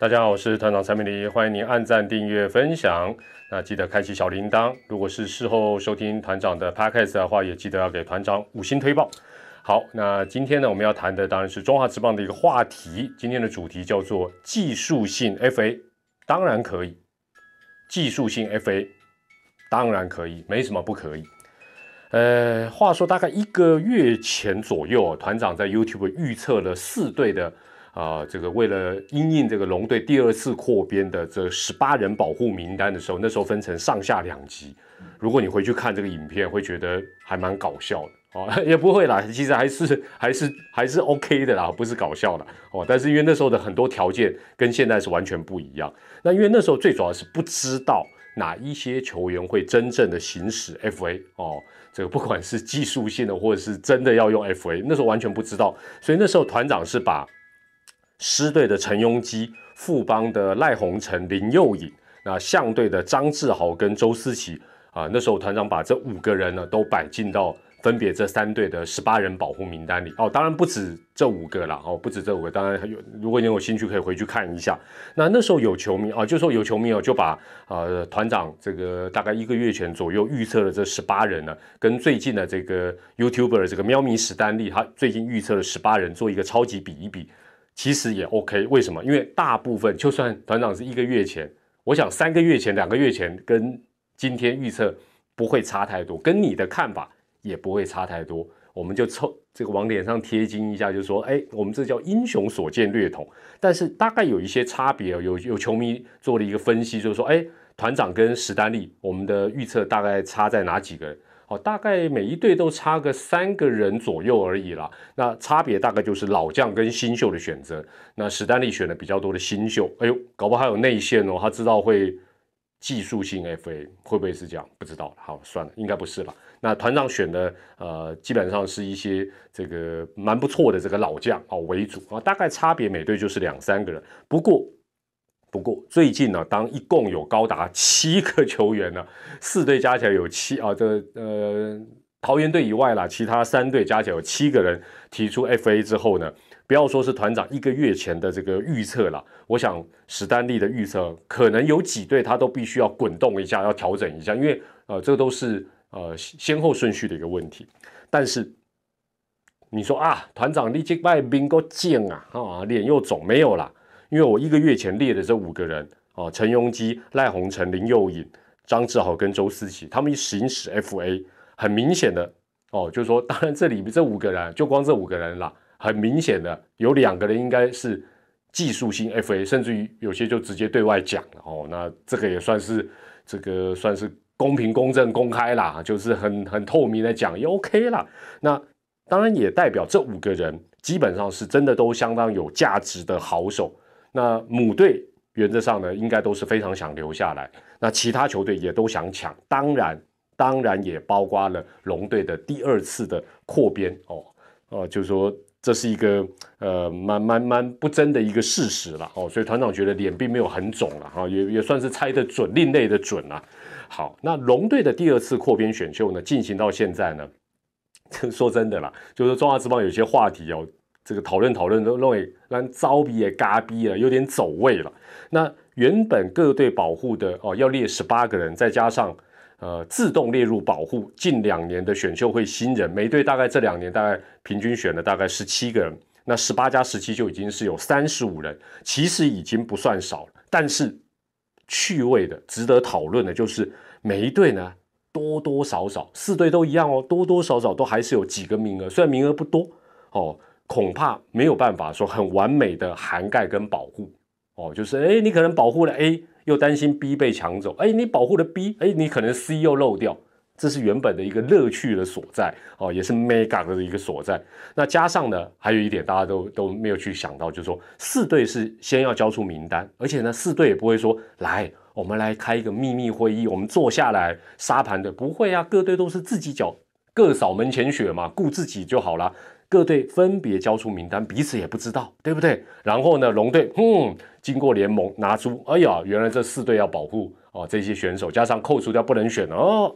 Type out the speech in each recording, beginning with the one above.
大家好，我是团长蔡美丽，欢迎您按赞、订阅、分享。那记得开启小铃铛。如果是事后收听团长的 podcast 的话，也记得要给团长五星推报。好，那今天呢，我们要谈的当然是中华职棒的一个话题。今天的主题叫做技术性 FA，当然可以。技术性 FA 当然可以，没什么不可以。呃，话说大概一个月前左右，团长在 YouTube 预测了四队的。啊，这个为了因应这个龙队第二次扩编的这十八人保护名单的时候，那时候分成上下两集。如果你回去看这个影片，会觉得还蛮搞笑的哦，也不会啦，其实还是还是还是 OK 的啦，不是搞笑的哦。但是因为那时候的很多条件跟现在是完全不一样。那因为那时候最主要是不知道哪一些球员会真正的行使 FA 哦，这个不管是技术性的或者是真的要用 FA，那时候完全不知道。所以那时候团长是把。狮队的陈庸基、富邦的赖鸿成、林佑颖，那象队的张志豪跟周思齐啊，那时候团长把这五个人呢都摆进到分别这三队的十八人保护名单里哦，当然不止这五个了哦，不止这五个，当然有，如果你有兴趣可以回去看一下。那那时候有球迷啊，就说有球迷哦，就把呃团长这个大概一个月前左右预测的这十八人呢，跟最近的这个 YouTuber 这个喵咪史丹利他最近预测的十八人做一个超级比一比。其实也 OK，为什么？因为大部分就算团长是一个月前，我想三个月前、两个月前跟今天预测不会差太多，跟你的看法也不会差太多。我们就凑这个往脸上贴金一下，就说：哎，我们这叫英雄所见略同。但是大概有一些差别，有有球迷做了一个分析，就是说：哎，团长跟史丹利，我们的预测大概差在哪几个？哦，大概每一队都差个三个人左右而已啦。那差别大概就是老将跟新秀的选择。那史丹利选了比较多的新秀，哎呦，搞不好还有内线哦。他知道会技术性 FA 会不会是这样？不知道。好，算了，应该不是吧。那团长选的呃，基本上是一些这个蛮不错的这个老将哦为主啊。大概差别每队就是两三个人。不过。不过最近呢，当一共有高达七个球员呢，四队加起来有七啊，这呃桃园队以外啦，其他三队加起来有七个人提出 FA 之后呢，不要说是团长一个月前的这个预测了，我想史丹利的预测可能有几队他都必须要滚动一下，要调整一下，因为呃这都是呃先后顺序的一个问题。但是你说啊，团长立即败兵够贱啊啊，脸又肿没有啦。因为我一个月前列的这五个人哦，陈庸基、赖鸿成、林佑颖、张志豪跟周思齐，他们行使 FA，很明显的哦，就是说，当然这里面这五个人，就光这五个人啦，很明显的有两个人应该是技术性 FA，甚至于有些就直接对外讲了哦，那这个也算是这个算是公平、公正、公开啦，就是很很透明的讲也 OK 啦。那当然也代表这五个人基本上是真的都相当有价值的好手。那母队原则上呢，应该都是非常想留下来。那其他球队也都想抢，当然，当然也包括了龙队的第二次的扩编哦。哦，就是说这是一个呃蛮蛮蛮不争的一个事实了哦。所以团长觉得脸并没有很肿了哈，也也算是猜的准，另类的准了。好，那龙队的第二次扩编选秀呢，进行到现在呢，说真的啦，就是中华之邦有些话题哦。这个讨论讨论都认为让招逼也嘎逼了，有点走位了。那原本各队保护的哦，要列十八个人，再加上呃自动列入保护近两年的选秀会新人，每队大概这两年大概平均选了大概十七个人，那十八加十七就已经是有三十五人，其实已经不算少了。但是趣味的、值得讨论的就是每一队呢多多少少四队都一样哦，多多少少都还是有几个名额，虽然名额不多哦。恐怕没有办法说很完美的涵盖跟保护哦，就是哎，你可能保护了 A，又担心 B 被抢走，哎，你保护了 B，哎，你可能 C 又漏掉，这是原本的一个乐趣的所在哦，也是 mega 的一个所在。那加上呢，还有一点大家都都没有去想到，就是说四队是先要交出名单，而且呢，四队也不会说来，我们来开一个秘密会议，我们坐下来沙盘的，不会啊，各队都是自己缴，各扫门前雪嘛，顾自己就好了。各队分别交出名单，彼此也不知道，对不对？然后呢，龙队，嗯，经过联盟拿出，哎呀，原来这四队要保护哦这些选手，加上扣除掉不能选哦，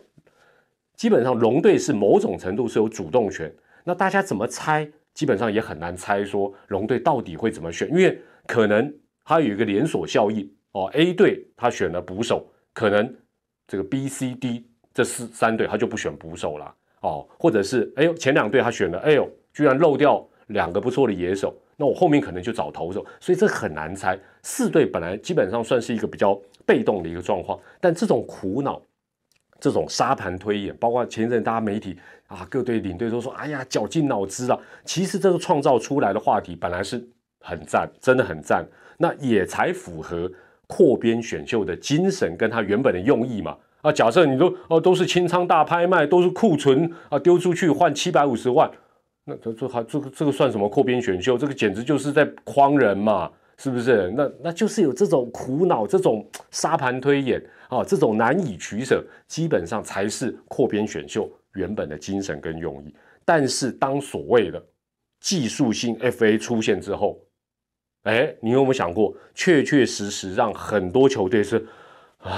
基本上龙队是某种程度是有主动权。那大家怎么猜？基本上也很难猜说龙队到底会怎么选，因为可能它有一个连锁效应哦。A 队他选了捕手，可能这个 B、C、D 这四三队他就不选捕手了哦，或者是哎呦前两队他选了，哎呦居然漏掉两个不错的野手，那我后面可能就找投手，所以这很难猜。四队本来基本上算是一个比较被动的一个状况，但这种苦恼。这种沙盘推演，包括前一阵大家媒体啊，各队领队都说：“哎呀，绞尽脑汁啊。”其实这个创造出来的话题本来是很赞，真的很赞，那也才符合扩编选秀的精神跟他原本的用意嘛。啊，假设你都哦都是清仓大拍卖，都是库存啊丢出去换七百五十万，那这这还这个这个算什么扩编选秀？这个简直就是在诓人嘛，是不是？那那就是有这种苦恼，这种沙盘推演。啊，这种难以取舍，基本上才是扩编选秀原本的精神跟用意。但是，当所谓的技术性 FA 出现之后，哎，你有没有想过，确确实实让很多球队是啊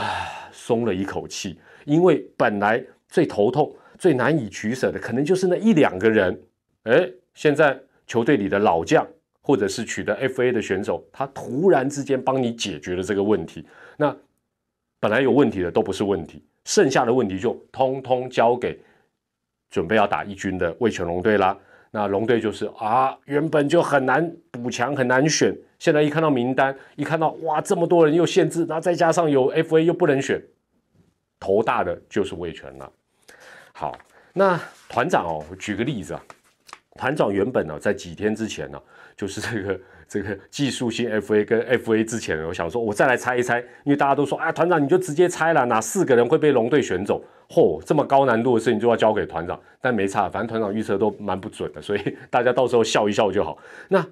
松了一口气？因为本来最头痛、最难以取舍的，可能就是那一两个人。哎，现在球队里的老将，或者是取得 FA 的选手，他突然之间帮你解决了这个问题。那本来有问题的都不是问题，剩下的问题就通通交给准备要打一军的魏全龙队啦。那龙队就是啊，原本就很难补强，很难选。现在一看到名单，一看到哇，这么多人又限制，那再加上有 FA 又不能选，头大的就是魏全了。好，那团长哦，举个例子啊，团长原本呢，在几天之前呢，就是这个。这个技术性 FA 跟 FA 之前，我想说，我再来猜一猜，因为大家都说，啊，团长你就直接猜了，哪四个人会被龙队选走？嚯，这么高难度的事情就要交给团长，但没差，反正团长预测都蛮不准的，所以大家到时候笑一笑就好。那，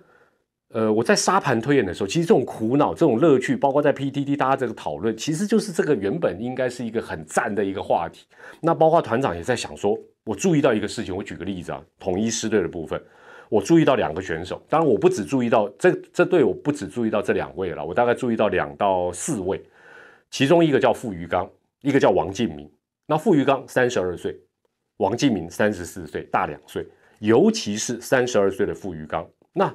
呃，我在沙盘推演的时候，其实这种苦恼、这种乐趣，包括在 PTT 大家这个讨论，其实就是这个原本应该是一个很赞的一个话题。那包括团长也在想说，我注意到一个事情，我举个例子啊，统一师队的部分。我注意到两个选手，当然我不只注意到这这队，我不只注意到这两位了，我大概注意到两到四位，其中一个叫傅余刚，一个叫王敬明。那傅余刚三十二岁，王敬明三十四岁，大两岁。尤其是三十二岁的傅余刚，那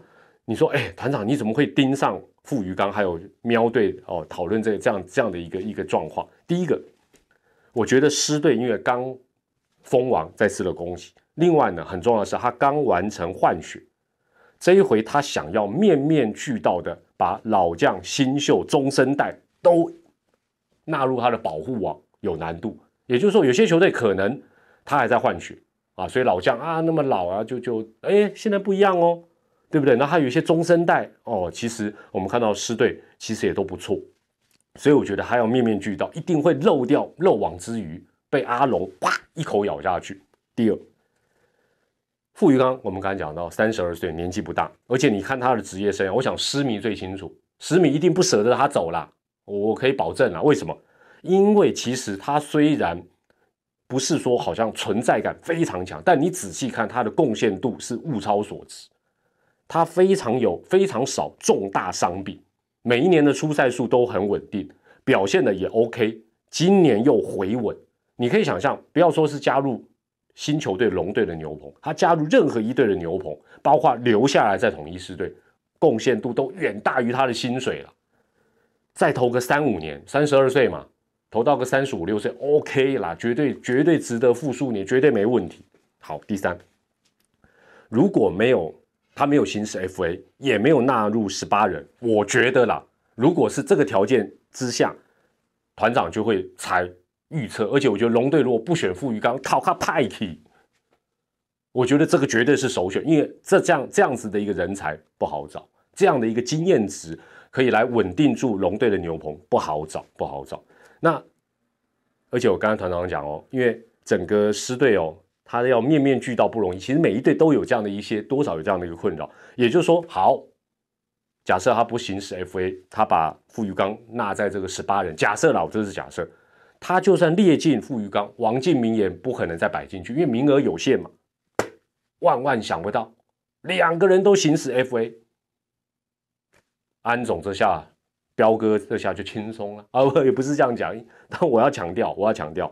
你说，哎，团长你怎么会盯上傅余刚？还有喵队哦，讨论这这样这样的一个一个状况。第一个，我觉得狮队因为刚封王，再次的恭喜。另外呢，很重要的是，他刚完成换血，这一回他想要面面俱到的把老将、新秀、中生代都纳入他的保护网，有难度。也就是说，有些球队可能他还在换血啊，所以老将啊那么老啊，就就哎现在不一样哦，对不对？那他有一些中生代哦，其实我们看到师队其实也都不错，所以我觉得他要面面俱到，一定会漏掉漏网之鱼，被阿龙啪一口咬下去。第二。傅余刚，我们刚才讲到三十二岁，年纪不大，而且你看他的职业生涯，我想施迷最清楚，施迷一定不舍得他走了，我可以保证啊。为什么？因为其实他虽然不是说好像存在感非常强，但你仔细看他的贡献度是物超所值，他非常有非常少重大伤病，每一年的出赛数都很稳定，表现的也 OK，今年又回稳，你可以想象，不要说是加入。新球队龙队的牛棚，他加入任何一队的牛棚，包括留下来在统一狮队，贡献度都远大于他的薪水了。再投个三五年，三十二岁嘛，投到个三十五六岁，OK 啦，绝对绝对值得复数年，绝对没问题。好，第三，如果没有他没有行使 FA，也没有纳入十八人，我觉得啦，如果是这个条件之下，团长就会猜。预测，而且我觉得龙队如果不选傅余刚，靠他派去，我觉得这个绝对是首选，因为这这样这样子的一个人才不好找，这样的一个经验值可以来稳定住龙队的牛棚不好找，不好找。那而且我刚刚团长讲哦，因为整个师队哦，他要面面俱到不容易，其实每一队都有这样的一些多少有这样的一个困扰。也就是说，好，假设他不行使 FA，他把傅余刚纳在这个十八人，假设啦，我，这是假设。他就算列进傅余刚，王敬明也不可能再摆进去，因为名额有限嘛。万万想不到，两个人都行使 FA，安总这下，彪哥这下就轻松了啊！也不是这样讲，但我要强调，我要强调，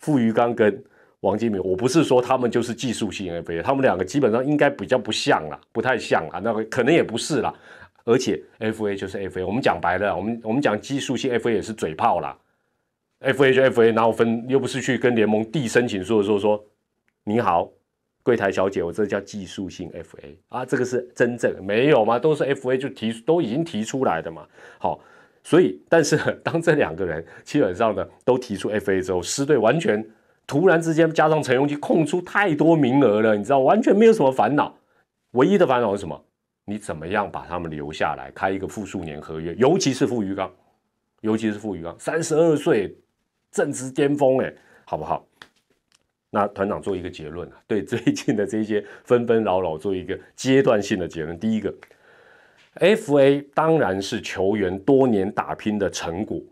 傅余刚跟王金明，我不是说他们就是技术性 FA，他们两个基本上应该比较不像啦，不太像啊，那个可能也不是啦。而且 FA 就是 FA，我们讲白了，我们我们讲技术性 FA 也是嘴炮啦，FA 就 FA，然后分又不是去跟联盟递申请说说说你好，柜台小姐，我这叫技术性 FA 啊，这个是真正没有吗？都是 FA 就提都已经提出来的嘛。好，所以但是 当这两个人基本上呢都提出 FA 之后，狮队完全突然之间加上陈永基空出太多名额了，你知道完全没有什么烦恼，唯一的烦恼是什么？你怎么样把他们留下来，开一个复数年合约？尤其是傅余刚，尤其是傅余刚，三十二岁，正值巅峰，哎，好不好？那团长做一个结论啊，对最近的这些纷纷扰扰做一个阶段性的结论。第一个，FA 当然是球员多年打拼的成果，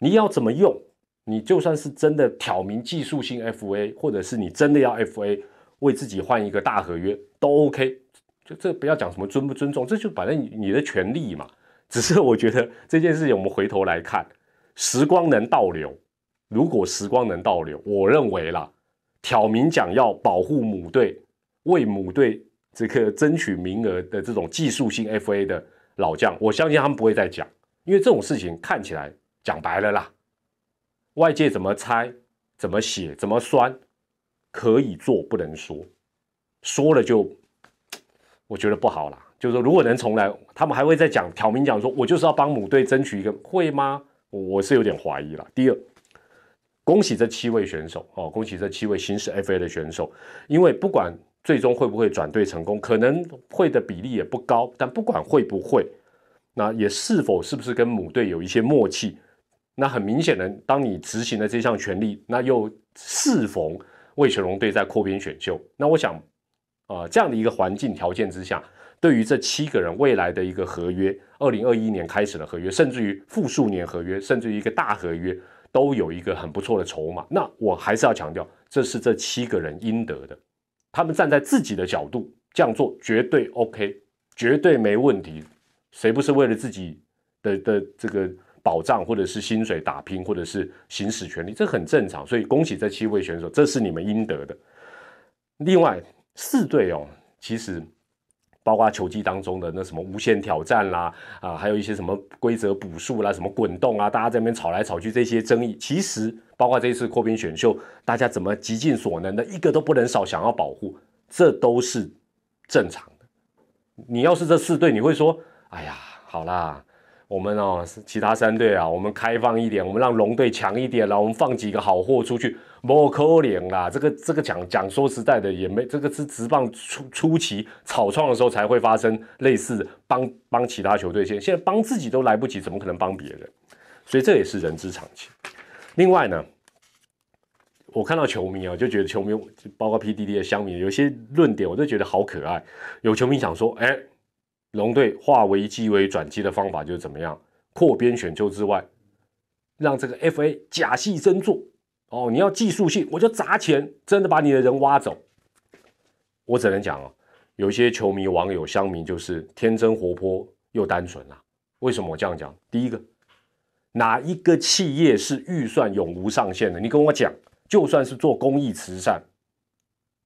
你要怎么用？你就算是真的挑明技术性 FA，或者是你真的要 FA 为自己换一个大合约，都 OK。就这不要讲什么尊不尊重，这就反正你的权利嘛。只是我觉得这件事情，我们回头来看，时光能倒流。如果时光能倒流，我认为啦，挑明讲要保护母队，为母队这个争取名额的这种技术性 FA 的老将，我相信他们不会再讲，因为这种事情看起来讲白了啦，外界怎么猜、怎么写、怎么酸，可以做不能说，说了就。我觉得不好啦，就是说，如果能重来，他们还会再讲挑明讲说，我就是要帮母队争取一个，会吗？我是有点怀疑了。第二，恭喜这七位选手哦，恭喜这七位新式 FA 的选手，因为不管最终会不会转队成功，可能会的比例也不高，但不管会不会，那也是否是不是跟母队有一些默契，那很明显的，当你执行了这项权利，那又适逢魏全龙队在扩编选秀，那我想。啊，这样的一个环境条件之下，对于这七个人未来的一个合约，二零二一年开始的合约，甚至于复数年合约，甚至于一个大合约，都有一个很不错的筹码。那我还是要强调，这是这七个人应得的。他们站在自己的角度这样做，绝对 OK，绝对没问题。谁不是为了自己的的这个保障，或者是薪水打拼，或者是行使权利，这很正常。所以恭喜这七位选手，这是你们应得的。另外。四队哦，其实包括球技当中的那什么无限挑战啦，啊，还有一些什么规则补数啦，什么滚动啊，大家在那边吵来吵去，这些争议，其实包括这一次扩编选秀，大家怎么极尽所能的一个都不能少，想要保护，这都是正常的。你要是这四队，你会说，哎呀，好啦。我们哦，其他三队啊，我们开放一点，我们让龙队强一点了，我们放几个好货出去，不可怜啦。这个这个讲讲说实在的，也没这个是直棒初初期草创的时候才会发生类似帮帮其他球队现现在帮自己都来不及，怎么可能帮别人？所以这也是人之常情。另外呢，我看到球迷啊，就觉得球迷包括 PDD 的乡民有些论点，我都觉得好可爱。有球迷想说，哎。龙队化危机为转机的方法就是怎么样扩编选秀之外，让这个 FA 假戏真做哦。你要技术性，我就砸钱，真的把你的人挖走。我只能讲哦，有些球迷、网友、乡民就是天真活泼又单纯啊。为什么我这样讲？第一个，哪一个企业是预算永无上限的？你跟我讲，就算是做公益慈善，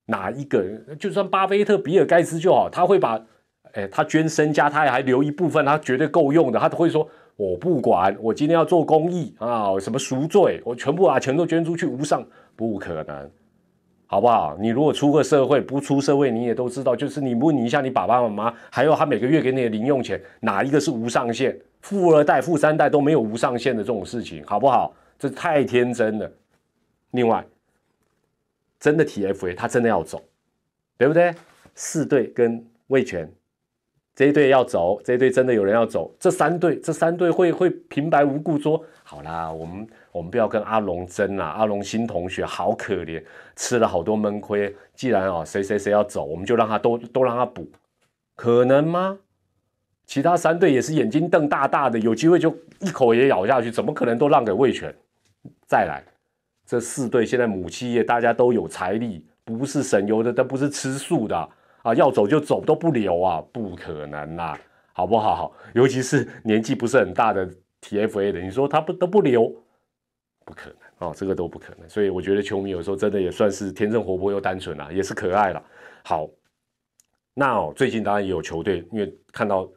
哪一个，就算巴菲特、比尔盖茨就好，他会把。哎，他捐身家，他还留一部分，他绝对够用的。他都会说：“我不管，我今天要做公益啊，什么赎罪，我全部把钱都捐出去，无上不可能，好不好？你如果出个社会，不出社会，你也都知道，就是你问你一下，你爸爸妈妈，还有他每个月给你的零用钱，哪一个是无上限？富二代、富三代都没有无上限的这种事情，好不好？这太天真了。另外，真的 TFA 他真的要走，对不对？四队跟魏权。这一队要走，这一队真的有人要走。这三队，这三队会会平白无故说好啦，我们我们不要跟阿龙争啦。阿龙新同学好可怜，吃了好多闷亏。既然哦，谁谁谁要走，我们就让他都都让他补，可能吗？其他三队也是眼睛瞪大大的，有机会就一口也咬下去，怎么可能都让给魏权？再来，这四队现在母企业大家都有财力，不是省油的，都不是吃素的。啊要走就走都不留啊，不可能啦，好不好？尤其是年纪不是很大的 TFA 的，你说他不都不留，不可能哦，这个都不可能。所以我觉得球迷有时候真的也算是天真活泼又单纯啊，也是可爱了。好，那哦，最近当然也有球队，因为看到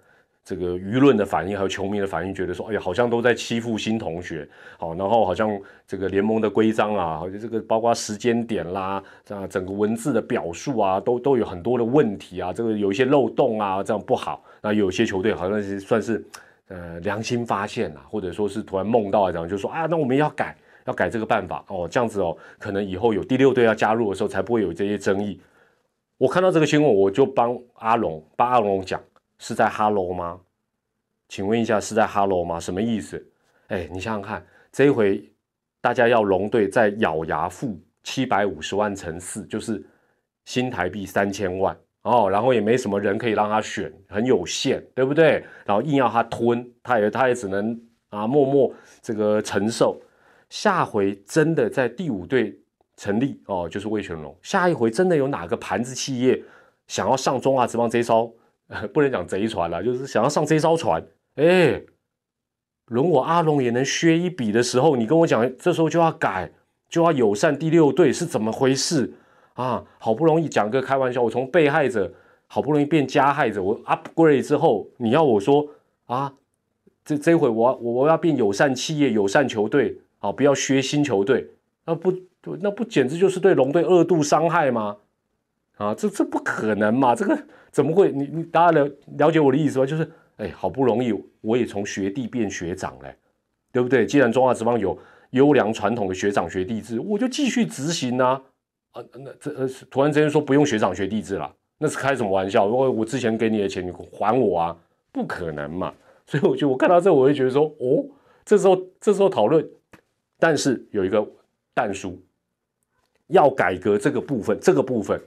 这个舆论的反应，还有球迷的反应，觉得说，哎呀，好像都在欺负新同学，好，然后好像这个联盟的规章啊，好像这个包括时间点啦，啊，整个文字的表述啊，都都有很多的问题啊，这个有一些漏洞啊，这样不好。那有些球队好像是算是呃良心发现啊，或者说是突然梦到这样，就说啊，那我们要改，要改这个办法哦，这样子哦，可能以后有第六队要加入的时候，才不会有这些争议。我看到这个新闻，我就帮阿龙，帮阿龙讲。是在哈喽吗？请问一下，是在哈喽吗？什么意思？哎，你想想看，这一回大家要龙队再咬牙付七百五十万乘四，就是新台币三千万哦，然后也没什么人可以让他选，很有限，对不对？然后硬要他吞，他也他也只能啊默默这个承受。下回真的在第五队成立哦，就是魏全龙。下一回真的有哪个盘子企业想要上中华职棒这一不能讲贼船了，就是想要上这艘船。哎，轮我阿龙也能削一笔的时候，你跟我讲，这时候就要改，就要友善第六队是怎么回事啊？好不容易讲个开玩笑，我从被害者好不容易变加害者，我 upgrade 之后，你要我说啊，这这回我我我要变友善企业、友善球队啊，不要削新球队，那不那不简直就是对龙队二度伤害吗？啊，这这不可能嘛？这个怎么会？你你大家了了解我的意思吗？就是，哎，好不容易我也从学弟变学长嘞，对不对？既然中华职棒有优良传统的学长学弟制，我就继续执行啊！啊，那这呃，突然之间说不用学长学弟制了，那是开什么玩笑？如果我之前给你的钱，你还我啊？不可能嘛！所以我就我看到这，我会觉得说，哦，这时候这时候讨论，但是有一个但书，要改革这个部分，这个部分。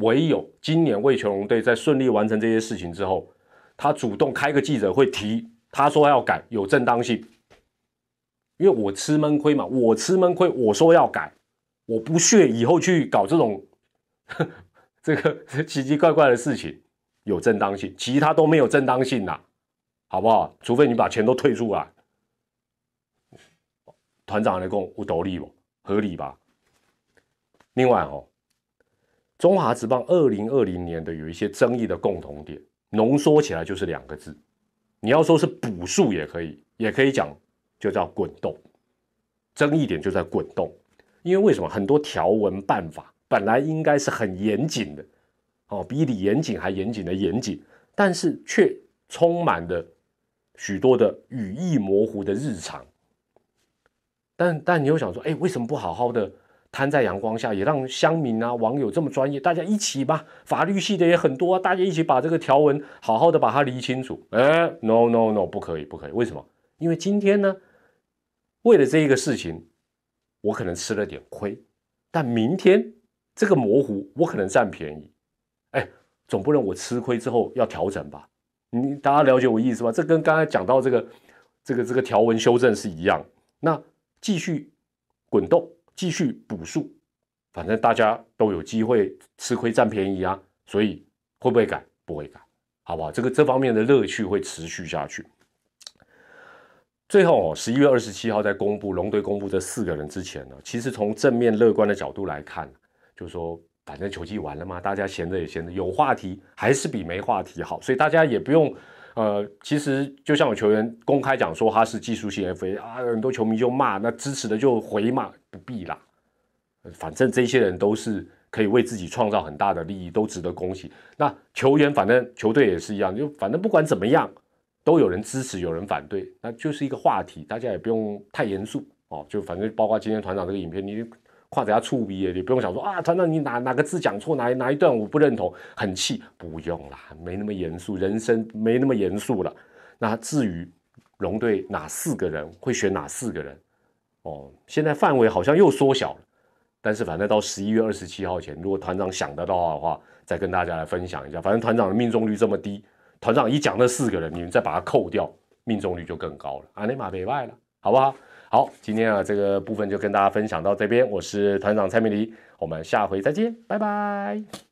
唯有今年魏全龙队在顺利完成这些事情之后，他主动开个记者会提，他说要改有正当性，因为我吃闷亏嘛，我吃闷亏，我说要改，我不屑以后去搞这种 这个奇奇怪怪的事情，有正当性，其他都没有正当性呐，好不好？除非你把钱都退出来，团长来讲，有道理不？合理吧？另外哦。中华职棒二零二零年的有一些争议的共同点，浓缩起来就是两个字，你要说是补数也可以，也可以讲就叫滚动。争议点就在滚动，因为为什么很多条文办法本来应该是很严谨的，哦，比你严谨还严谨的严谨，但是却充满了许多的语义模糊的日常。但但你又想说，哎，为什么不好好的？摊在阳光下，也让乡民啊、网友这么专业，大家一起吧。法律系的也很多，大家一起把这个条文好好的把它理清楚。哎，no no no，不可以，不可以。为什么？因为今天呢，为了这一个事情，我可能吃了点亏，但明天这个模糊，我可能占便宜。哎，总不能我吃亏之后要调整吧？你大家了解我意思吧？这跟刚才讲到这个、这个、这个条文修正是一样。那继续滚动。继续补数，反正大家都有机会吃亏占便宜啊，所以会不会改？不会改，好不好？这个这方面的乐趣会持续下去。最后哦，十一月二十七号在公布龙队公布这四个人之前呢，其实从正面乐观的角度来看，就是说反正球季完了嘛，大家闲着也闲着，有话题还是比没话题好，所以大家也不用呃，其实就像有球员公开讲说他是技术性 FA 啊，很多球迷就骂，那支持的就回骂。不必啦，反正这些人都是可以为自己创造很大的利益，都值得恭喜。那球员，反正球队也是一样，就反正不管怎么样，都有人支持，有人反对，那就是一个话题，大家也不用太严肃哦。就反正包括今天团长这个影片，你夸人家触鼻，也不用想说啊，团长你哪哪个字讲错，哪哪一段我不认同，很气，不用啦，没那么严肃，人生没那么严肃了。那至于龙队哪四个人会选哪四个人？哦，现在范围好像又缩小了，但是反正到十一月二十七号前，如果团长想得到的话，再跟大家来分享一下。反正团长的命中率这么低，团长一讲那四个人，你们再把它扣掉，命中率就更高了。阿内马北外了，好不好？好，今天啊这个部分就跟大家分享到这边，我是团长蔡明黎，我们下回再见，拜拜。